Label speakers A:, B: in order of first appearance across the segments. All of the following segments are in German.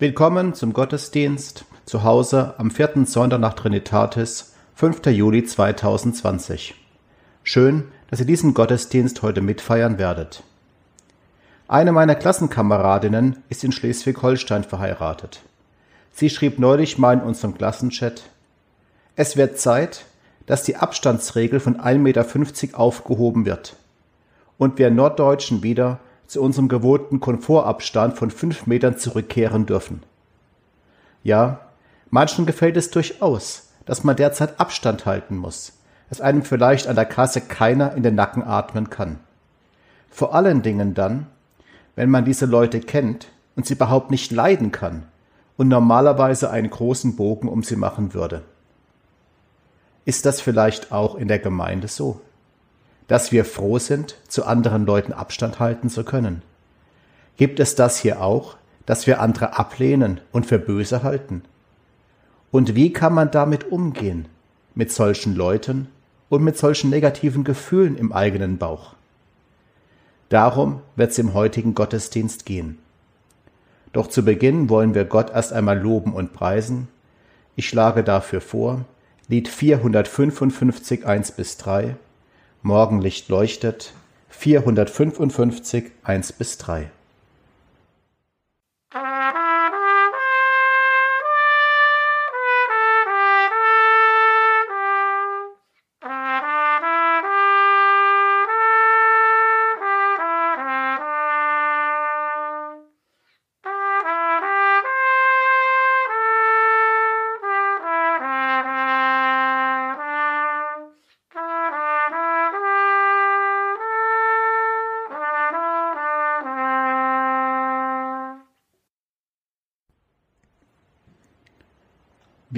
A: Willkommen zum Gottesdienst zu Hause am vierten Sonntag nach Trinitatis, 5. Juli 2020. Schön, dass ihr diesen Gottesdienst heute mitfeiern werdet. Eine meiner Klassenkameradinnen ist in Schleswig-Holstein verheiratet. Sie schrieb neulich mal in unserem Klassenchat, es wird Zeit, dass die Abstandsregel von 1,50 Meter aufgehoben wird und wir Norddeutschen wieder zu unserem gewohnten Komfortabstand von fünf Metern zurückkehren dürfen. Ja, manchen gefällt es durchaus, dass man derzeit Abstand halten muss, dass einem vielleicht an der Kasse keiner in den Nacken atmen kann. Vor allen Dingen dann, wenn man diese Leute kennt und sie überhaupt nicht leiden kann und normalerweise einen großen Bogen um sie machen würde. Ist das vielleicht auch in der Gemeinde so? Dass wir froh sind, zu anderen Leuten Abstand halten zu können? Gibt es das hier auch, dass wir andere ablehnen und für böse halten? Und wie kann man damit umgehen, mit solchen Leuten und mit solchen negativen Gefühlen im eigenen Bauch? Darum wird es im heutigen Gottesdienst gehen. Doch zu Beginn wollen wir Gott erst einmal loben und preisen. Ich schlage dafür vor, Lied 455 1 bis 3 Morgenlicht leuchtet, 455, 1 bis 3.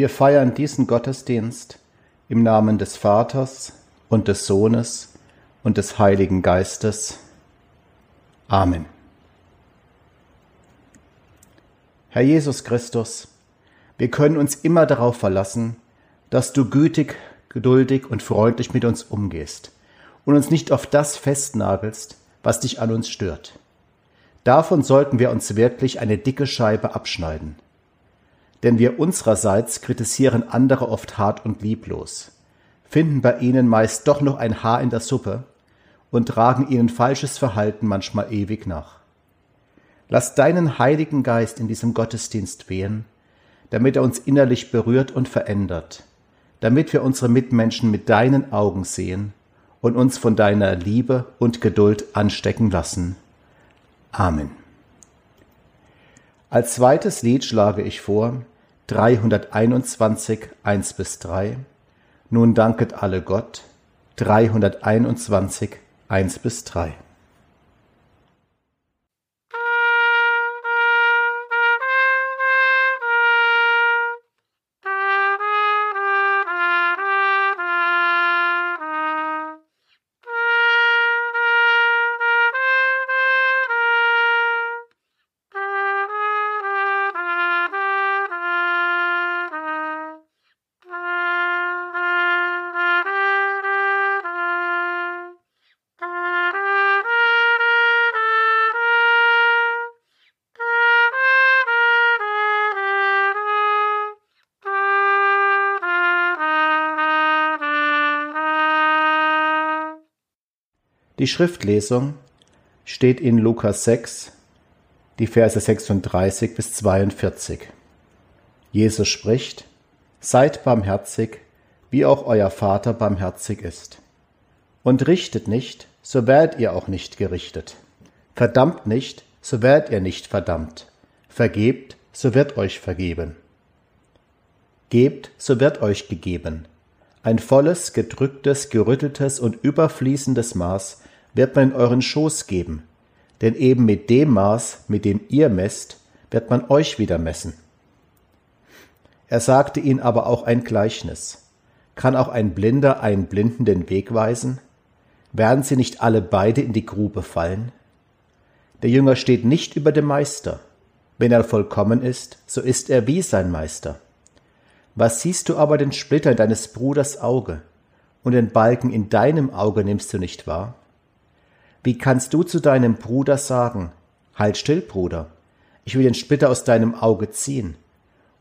A: Wir feiern diesen Gottesdienst im Namen des Vaters und des Sohnes und des Heiligen Geistes. Amen. Herr Jesus Christus, wir können uns immer darauf verlassen, dass du gütig, geduldig und freundlich mit uns umgehst und uns nicht auf das festnagelst, was dich an uns stört. Davon sollten wir uns wirklich eine dicke Scheibe abschneiden denn wir unsererseits kritisieren andere oft hart und lieblos, finden bei ihnen meist doch noch ein Haar in der Suppe und tragen ihnen falsches Verhalten manchmal ewig nach. Lass deinen Heiligen Geist in diesem Gottesdienst wehen, damit er uns innerlich berührt und verändert, damit wir unsere Mitmenschen mit deinen Augen sehen und uns von deiner Liebe und Geduld anstecken lassen. Amen. Als zweites Lied schlage ich vor 321, 1 bis 3. Nun danket alle Gott. 321, 1 bis 3. Die Schriftlesung steht in Lukas 6, die Verse 36 bis 42. Jesus spricht, Seid barmherzig, wie auch euer Vater barmherzig ist. Und richtet nicht, so werdet ihr auch nicht gerichtet. Verdammt nicht, so werdet ihr nicht verdammt. Vergebt, so wird euch vergeben. Gebt, so wird euch gegeben. Ein volles, gedrücktes, gerütteltes und überfließendes Maß wird man in euren Schoß geben, denn eben mit dem Maß, mit dem ihr messt, wird man euch wieder messen. Er sagte ihnen aber auch ein Gleichnis. Kann auch ein Blinder einen Blinden den Weg weisen? Werden sie nicht alle beide in die Grube fallen? Der Jünger steht nicht über dem Meister. Wenn er vollkommen ist, so ist er wie sein Meister. Was siehst du aber den Splitter in deines Bruders Auge, und den Balken in deinem Auge nimmst du nicht wahr? Wie kannst du zu deinem Bruder sagen, Halt still, Bruder, ich will den Splitter aus deinem Auge ziehen,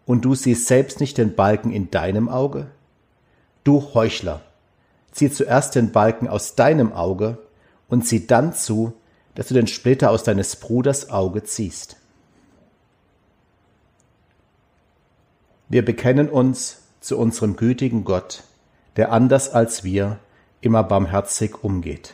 A: und du siehst selbst nicht den Balken in deinem Auge? Du Heuchler, zieh zuerst den Balken aus deinem Auge und sieh dann zu, dass du den Splitter aus deines Bruders Auge ziehst. Wir bekennen uns zu unserem gütigen Gott, der anders als wir immer barmherzig umgeht.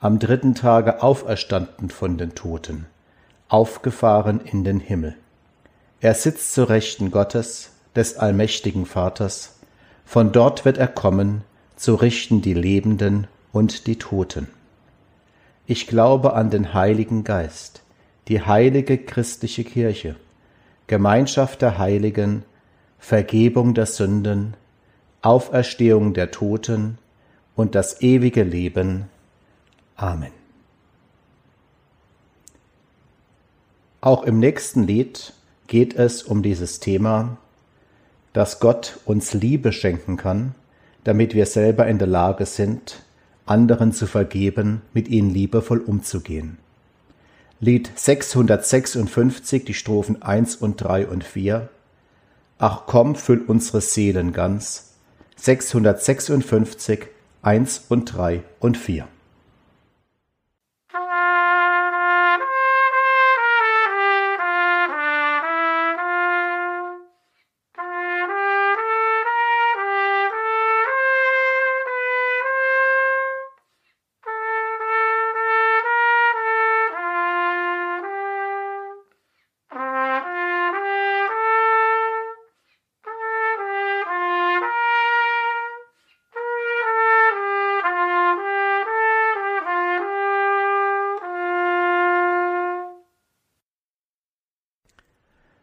A: am dritten Tage auferstanden von den Toten, aufgefahren in den Himmel. Er sitzt zu Rechten Gottes, des allmächtigen Vaters, von dort wird er kommen, zu richten die Lebenden und die Toten. Ich glaube an den Heiligen Geist, die heilige christliche Kirche, Gemeinschaft der Heiligen, Vergebung der Sünden, Auferstehung der Toten und das ewige Leben. Amen. Auch im nächsten Lied geht es um dieses Thema, dass Gott uns Liebe schenken kann, damit wir selber in der Lage sind, anderen zu vergeben, mit ihnen liebevoll umzugehen. Lied 656, die Strophen 1 und 3 und 4. Ach komm, füll unsere Seelen ganz. 656, 1 und 3 und 4.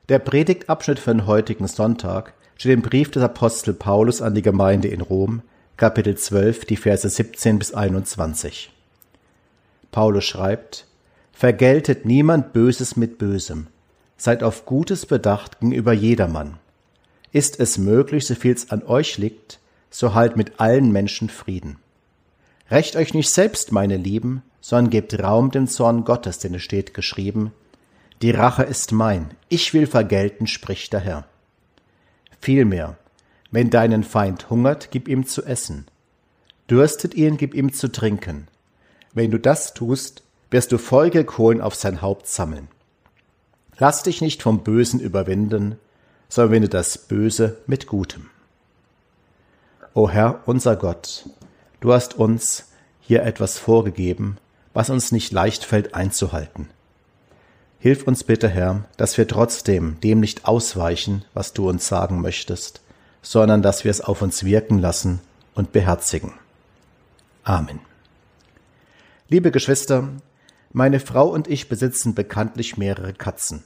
A: Der Predigtabschnitt für den heutigen Sonntag steht im Brief des Apostel Paulus an die Gemeinde in Rom, Kapitel 12, die Verse 17 bis 21. Paulus schreibt, Vergeltet niemand Böses mit Bösem, seid auf Gutes bedacht gegenüber jedermann. Ist es möglich, so viel's an euch liegt, so halt mit allen Menschen Frieden. Recht euch nicht selbst, meine Lieben, sondern gebt Raum dem Zorn Gottes, denn es steht geschrieben, die Rache ist mein, ich will vergelten, spricht der Herr. Vielmehr, wenn deinen Feind hungert, gib ihm zu essen. Dürstet ihn, gib ihm zu trinken. Wenn du das tust, wirst du Folgekohlen auf sein Haupt sammeln. Lass dich nicht vom Bösen überwinden, sondern wende das Böse mit Gutem. O Herr, unser Gott, du hast uns hier etwas vorgegeben, was uns nicht leicht fällt einzuhalten. Hilf uns bitte, Herr, dass wir trotzdem dem nicht ausweichen, was du uns sagen möchtest, sondern dass wir es auf uns wirken lassen und beherzigen. Amen. Liebe Geschwister, meine Frau und ich besitzen bekanntlich mehrere Katzen.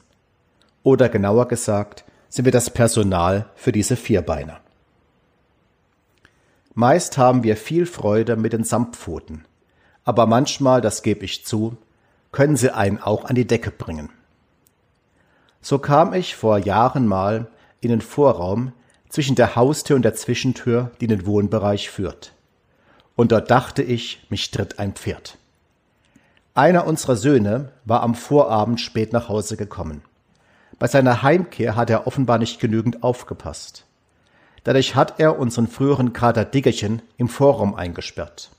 A: Oder genauer gesagt, sind wir das Personal für diese Vierbeiner. Meist haben wir viel Freude mit den Samtpfoten, aber manchmal, das gebe ich zu, können sie einen auch an die Decke bringen. So kam ich vor Jahren mal in den Vorraum zwischen der Haustür und der Zwischentür, die in den Wohnbereich führt. Und dort dachte ich, mich tritt ein Pferd. Einer unserer Söhne war am Vorabend spät nach Hause gekommen. Bei seiner Heimkehr hat er offenbar nicht genügend aufgepasst. Dadurch hat er unseren früheren Kater Diggerchen im Vorraum eingesperrt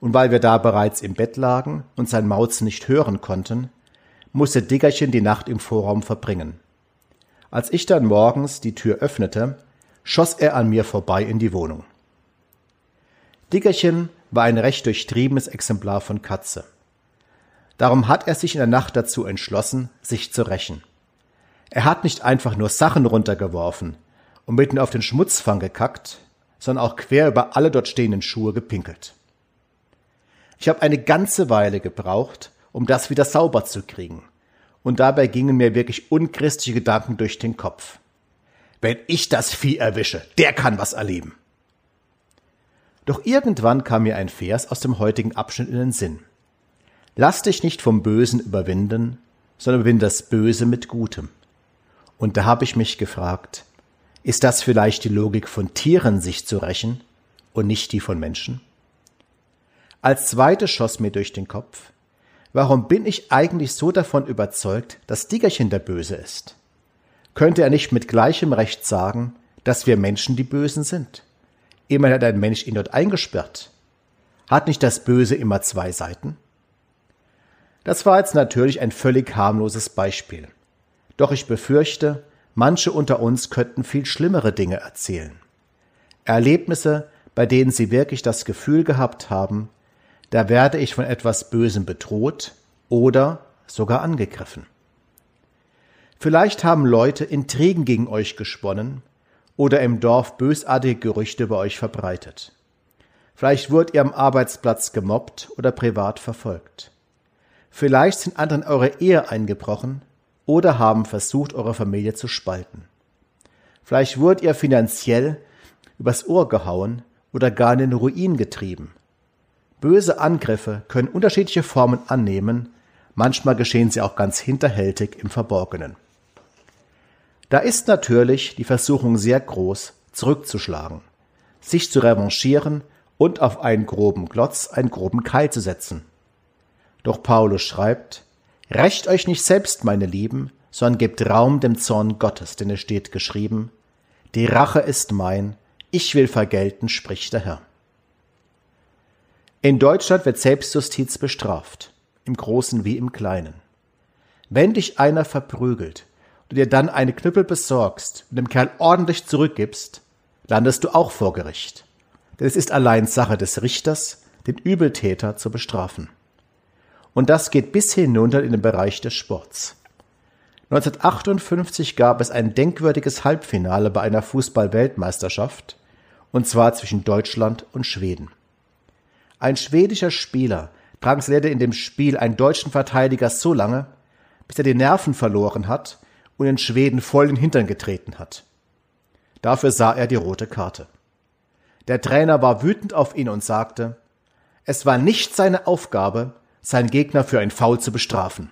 A: und weil wir da bereits im Bett lagen und sein Mauzen nicht hören konnten, musste Diggerchen die Nacht im Vorraum verbringen. Als ich dann morgens die Tür öffnete, schoss er an mir vorbei in die Wohnung. Diggerchen war ein recht durchtriebenes Exemplar von Katze. Darum hat er sich in der Nacht dazu entschlossen, sich zu rächen. Er hat nicht einfach nur Sachen runtergeworfen und mitten auf den Schmutzfang gekackt, sondern auch quer über alle dort stehenden Schuhe gepinkelt. Ich habe eine ganze Weile gebraucht, um das wieder sauber zu kriegen. Und dabei gingen mir wirklich unchristliche Gedanken durch den Kopf. Wenn ich das Vieh erwische, der kann was erleben. Doch irgendwann kam mir ein Vers aus dem heutigen Abschnitt in den Sinn. Lass dich nicht vom Bösen überwinden, sondern überwinde das Böse mit Gutem. Und da habe ich mich gefragt, ist das vielleicht die Logik von Tieren, sich zu rächen und nicht die von Menschen? Als zweites schoss mir durch den Kopf, warum bin ich eigentlich so davon überzeugt, dass Diggerchen der Böse ist? Könnte er nicht mit gleichem Recht sagen, dass wir Menschen die Bösen sind? Immerhin hat ein Mensch ihn dort eingesperrt. Hat nicht das Böse immer zwei Seiten? Das war jetzt natürlich ein völlig harmloses Beispiel. Doch ich befürchte, manche unter uns könnten viel schlimmere Dinge erzählen. Erlebnisse, bei denen sie wirklich das Gefühl gehabt haben, da werde ich von etwas Bösem bedroht oder sogar angegriffen. Vielleicht haben Leute Intrigen gegen euch gesponnen oder im Dorf bösartige Gerüchte über euch verbreitet. Vielleicht wurdet ihr am Arbeitsplatz gemobbt oder privat verfolgt. Vielleicht sind anderen eure Ehe eingebrochen oder haben versucht, eure Familie zu spalten. Vielleicht wurdet ihr finanziell übers Ohr gehauen oder gar in den Ruin getrieben. Böse Angriffe können unterschiedliche Formen annehmen, manchmal geschehen sie auch ganz hinterhältig im Verborgenen. Da ist natürlich die Versuchung sehr groß, zurückzuschlagen, sich zu revanchieren und auf einen groben Glotz einen groben Keil zu setzen. Doch Paulus schreibt, Rächt euch nicht selbst, meine Lieben, sondern gebt Raum dem Zorn Gottes, denn es steht geschrieben, die Rache ist mein, ich will vergelten, spricht der Herr. In Deutschland wird Selbstjustiz bestraft, im Großen wie im Kleinen. Wenn dich einer verprügelt, du dir dann eine Knüppel besorgst und dem Kerl ordentlich zurückgibst, landest du auch vor Gericht. Denn es ist allein Sache des Richters, den Übeltäter zu bestrafen. Und das geht bis hinunter in den Bereich des Sports. 1958 gab es ein denkwürdiges Halbfinale bei einer Fußball-Weltmeisterschaft, und zwar zwischen Deutschland und Schweden. Ein schwedischer Spieler drangsalierte in dem Spiel einen deutschen Verteidiger so lange, bis er die Nerven verloren hat und den Schweden voll in den Hintern getreten hat. Dafür sah er die rote Karte. Der Trainer war wütend auf ihn und sagte, es war nicht seine Aufgabe, seinen Gegner für ein Foul zu bestrafen.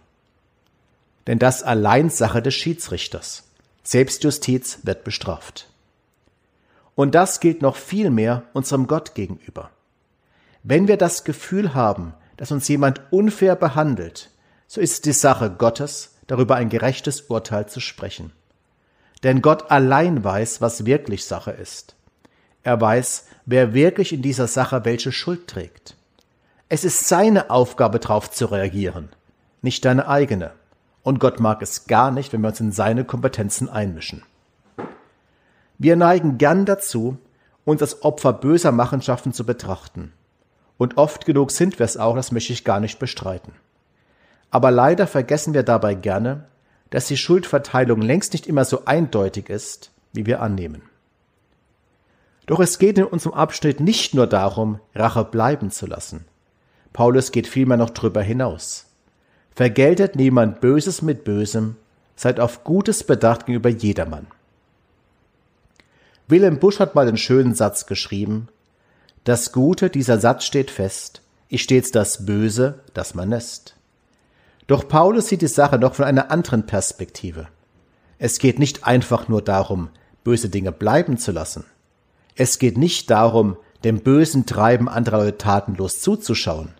A: Denn das allein Sache des Schiedsrichters. Selbstjustiz wird bestraft. Und das gilt noch viel mehr unserem Gott gegenüber. Wenn wir das Gefühl haben, dass uns jemand unfair behandelt, so ist es die Sache Gottes, darüber ein gerechtes Urteil zu sprechen. Denn Gott allein weiß, was wirklich Sache ist. Er weiß, wer wirklich in dieser Sache welche Schuld trägt. Es ist seine Aufgabe, darauf zu reagieren, nicht deine eigene. Und Gott mag es gar nicht, wenn wir uns in seine Kompetenzen einmischen. Wir neigen gern dazu, uns als Opfer böser Machenschaften zu betrachten. Und oft genug sind wir es auch, das möchte ich gar nicht bestreiten. Aber leider vergessen wir dabei gerne, dass die Schuldverteilung längst nicht immer so eindeutig ist, wie wir annehmen. Doch es geht in unserem Abschnitt nicht nur darum, Rache bleiben zu lassen. Paulus geht vielmehr noch drüber hinaus. Vergeltet niemand Böses mit Bösem, seid auf Gutes bedacht gegenüber jedermann. Wilhelm Busch hat mal den schönen Satz geschrieben, das Gute, dieser Satz steht fest, ist stets das Böse, das man lässt. Doch Paulus sieht die Sache noch von einer anderen Perspektive. Es geht nicht einfach nur darum, böse Dinge bleiben zu lassen. Es geht nicht darum, dem bösen Treiben anderer Leute tatenlos zuzuschauen,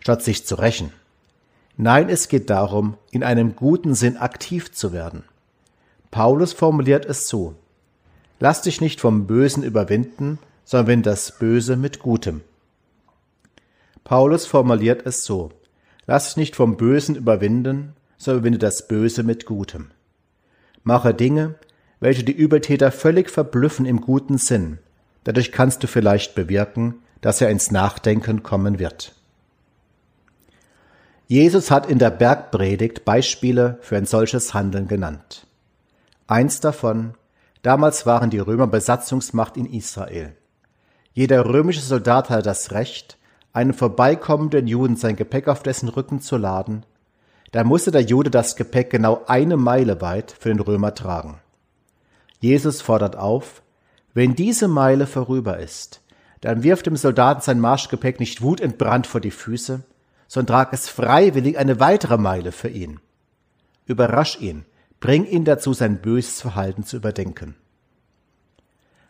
A: statt sich zu rächen. Nein, es geht darum, in einem guten Sinn aktiv zu werden. Paulus formuliert es so. Lass dich nicht vom Bösen überwinden, sondern wenn das Böse mit Gutem. Paulus formuliert es so. Lass dich nicht vom Bösen überwinden, sondern überwinde das Böse mit Gutem. Mache Dinge, welche die Übeltäter völlig verblüffen im guten Sinn. Dadurch kannst du vielleicht bewirken, dass er ins Nachdenken kommen wird. Jesus hat in der Bergpredigt Beispiele für ein solches Handeln genannt. Eins davon, damals waren die Römer Besatzungsmacht in Israel. Jeder römische Soldat hatte das Recht, einem vorbeikommenden Juden sein Gepäck auf dessen Rücken zu laden. Da musste der Jude das Gepäck genau eine Meile weit für den Römer tragen. Jesus fordert auf, wenn diese Meile vorüber ist, dann wirf dem Soldaten sein Marschgepäck nicht wutentbrannt vor die Füße, sondern trag es freiwillig eine weitere Meile für ihn. Überrasch ihn, bring ihn dazu, sein böses Verhalten zu überdenken.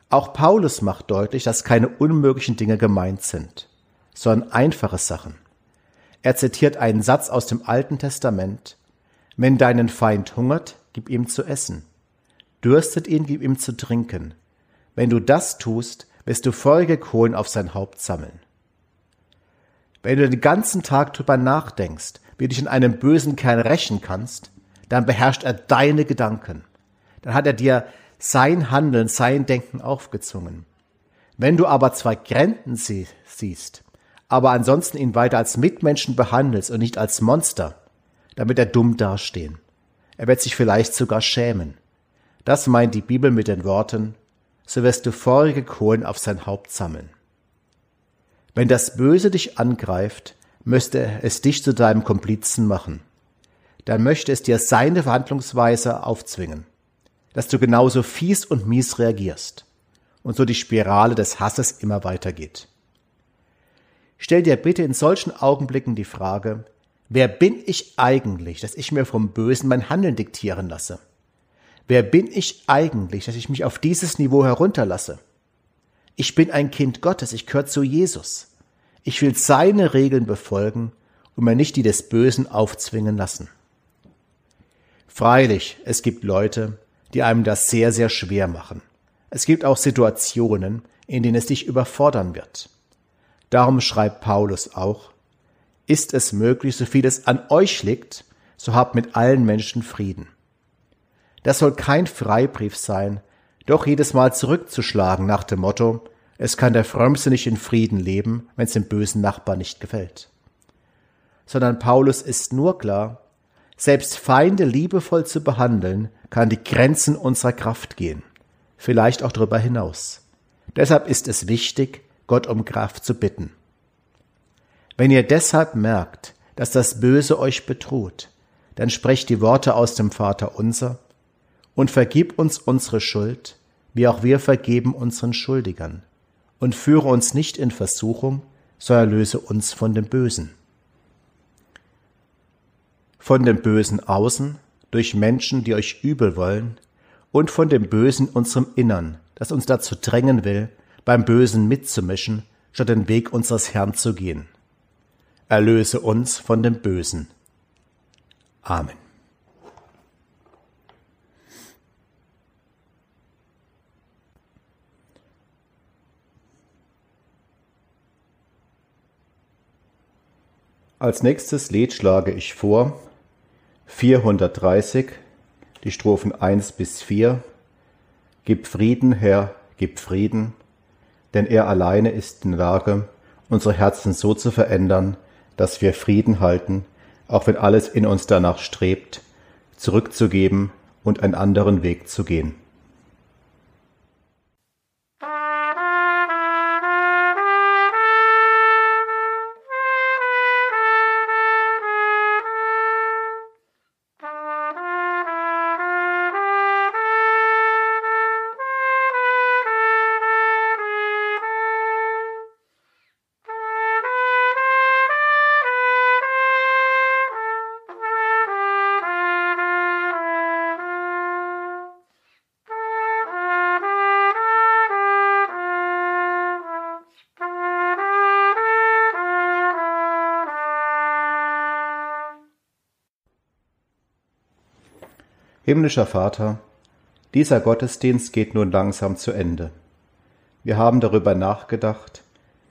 A: Auch Paulus macht deutlich, dass keine unmöglichen Dinge gemeint sind, sondern einfache Sachen. Er zitiert einen Satz aus dem Alten Testament. Wenn deinen Feind hungert, gib ihm zu essen. Dürstet ihn, gib ihm zu trinken. Wenn du das tust, wirst du feurige Kohlen auf sein Haupt sammeln. Wenn du den ganzen Tag drüber nachdenkst, wie du dich in einem bösen Kerl rächen kannst, dann beherrscht er deine Gedanken. Dann hat er dir sein Handeln, sein Denken aufgezwungen. Wenn du aber zwei Grenten sie siehst, aber ansonsten ihn weiter als Mitmenschen behandelst und nicht als Monster, wird er dumm dastehen. Er wird sich vielleicht sogar schämen. Das meint die Bibel mit den Worten, so wirst du feurige Kohlen auf sein Haupt sammeln. Wenn das Böse dich angreift, müsste es dich zu deinem Komplizen machen. Dann möchte es dir seine Verhandlungsweise aufzwingen dass du genauso fies und mies reagierst und so die Spirale des Hasses immer weitergeht. Stell dir bitte in solchen Augenblicken die Frage, wer bin ich eigentlich, dass ich mir vom Bösen mein Handeln diktieren lasse? Wer bin ich eigentlich, dass ich mich auf dieses Niveau herunterlasse? Ich bin ein Kind Gottes, ich gehöre zu Jesus. Ich will seine Regeln befolgen und mir nicht die des Bösen aufzwingen lassen. Freilich, es gibt Leute, die einem das sehr, sehr schwer machen. Es gibt auch Situationen, in denen es dich überfordern wird. Darum schreibt Paulus auch, ist es möglich, so viel es an euch liegt, so habt mit allen Menschen Frieden. Das soll kein Freibrief sein, doch jedes Mal zurückzuschlagen nach dem Motto, es kann der Frömmste nicht in Frieden leben, wenn es dem bösen Nachbar nicht gefällt. Sondern Paulus ist nur klar, selbst Feinde liebevoll zu behandeln, kann die Grenzen unserer Kraft gehen, vielleicht auch darüber hinaus. Deshalb ist es wichtig, Gott um Kraft zu bitten. Wenn ihr deshalb merkt, dass das Böse euch bedroht, dann sprecht die Worte aus dem Vater unser und vergib uns unsere Schuld, wie auch wir vergeben unseren Schuldigern, und führe uns nicht in Versuchung, sondern löse uns von dem Bösen von dem Bösen außen, durch Menschen, die euch übel wollen, und von dem Bösen unserem Innern, das uns dazu drängen will, beim Bösen mitzumischen, statt den Weg unseres Herrn zu gehen. Erlöse uns von dem Bösen. Amen. Als nächstes Lied schlage ich vor 430, die Strophen 1 bis 4. Gib Frieden, Herr, gib Frieden, denn er alleine ist in Lage, unsere Herzen so zu verändern, dass wir Frieden halten, auch wenn alles in uns danach strebt, zurückzugeben und einen anderen Weg zu gehen. Himmlischer Vater, dieser Gottesdienst geht nun langsam zu Ende. Wir haben darüber nachgedacht,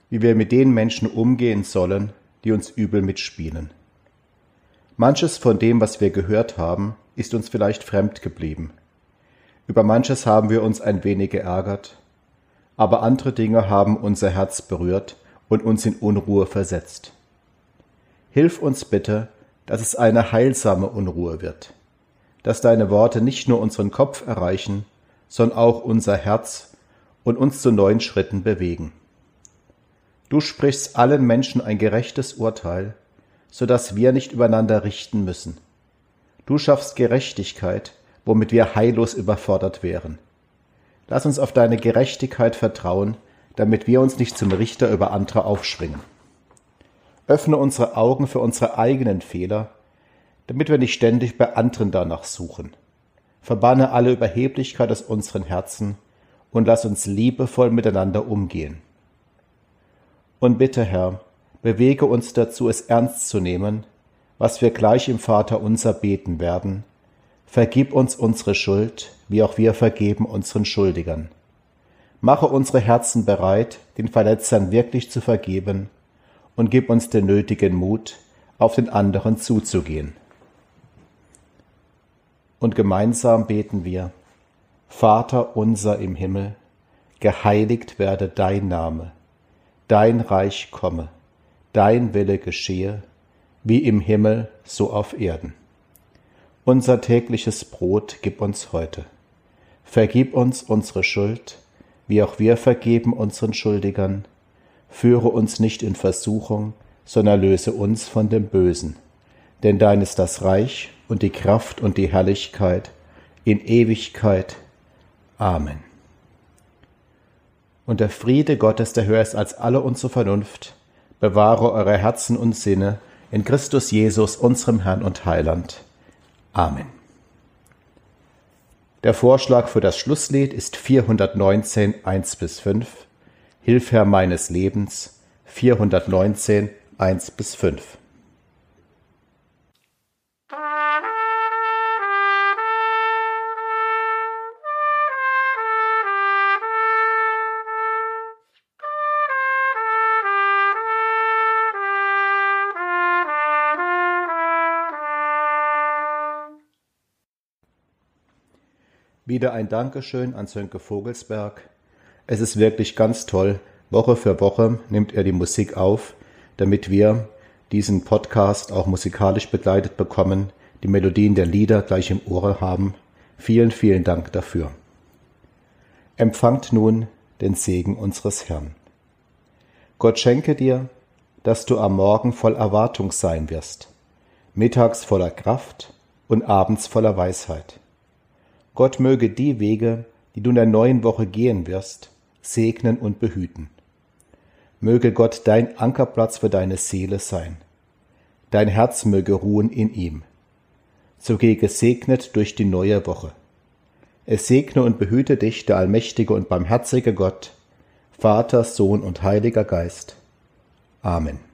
A: wie wir mit den Menschen umgehen sollen, die uns übel mitspielen. Manches von dem, was wir gehört haben, ist uns vielleicht fremd geblieben. Über manches haben wir uns ein wenig geärgert, aber andere Dinge haben unser Herz berührt und uns in Unruhe versetzt. Hilf uns bitte, dass es eine heilsame Unruhe wird dass deine Worte nicht nur unseren Kopf erreichen, sondern auch unser Herz und uns zu neuen Schritten bewegen. Du sprichst allen Menschen ein gerechtes Urteil, so dass wir nicht übereinander richten müssen. Du schaffst Gerechtigkeit, womit wir heillos überfordert wären. Lass uns auf deine Gerechtigkeit vertrauen, damit wir uns nicht zum Richter über andere aufschwingen. Öffne unsere Augen für unsere eigenen Fehler, damit wir nicht ständig bei anderen danach suchen. Verbanne alle Überheblichkeit aus unseren Herzen und lass uns liebevoll miteinander umgehen. Und bitte, Herr, bewege uns dazu, es ernst zu nehmen, was wir gleich im Vater unser beten werden. Vergib uns unsere Schuld, wie auch wir vergeben unseren Schuldigern. Mache unsere Herzen bereit, den Verletzern wirklich zu vergeben, und gib uns den nötigen Mut, auf den anderen zuzugehen. Und gemeinsam beten wir, Vater unser im Himmel, geheiligt werde dein Name, dein Reich komme, dein Wille geschehe, wie im Himmel so auf Erden. Unser tägliches Brot gib uns heute. Vergib uns unsere Schuld, wie auch wir vergeben unseren Schuldigern. Führe uns nicht in Versuchung, sondern löse uns von dem Bösen. Denn dein ist das Reich und die Kraft und die Herrlichkeit in Ewigkeit. Amen. Und der Friede Gottes, der höher ist als alle unsere Vernunft, bewahre eure Herzen und Sinne in Christus Jesus, unserem Herrn und Heiland. Amen. Der Vorschlag für das Schlusslied ist 419, 1 bis 5. Hilfherr meines Lebens, 419, 1 bis 5. Wieder ein Dankeschön an Sönke Vogelsberg. Es ist wirklich ganz toll. Woche für Woche nimmt er die Musik auf, damit wir diesen Podcast auch musikalisch begleitet bekommen, die Melodien der Lieder gleich im Ohr haben. Vielen, vielen Dank dafür. Empfangt nun den Segen unseres Herrn. Gott schenke dir, dass du am Morgen voll Erwartung sein wirst, mittags voller Kraft und abends voller Weisheit Gott möge die Wege, die du in der neuen Woche gehen wirst, segnen und behüten. Möge Gott dein Ankerplatz für deine Seele sein. Dein Herz möge ruhen in ihm. So geh gesegnet durch die neue Woche. Es segne und behüte dich der allmächtige und barmherzige Gott, Vater, Sohn und Heiliger Geist. Amen.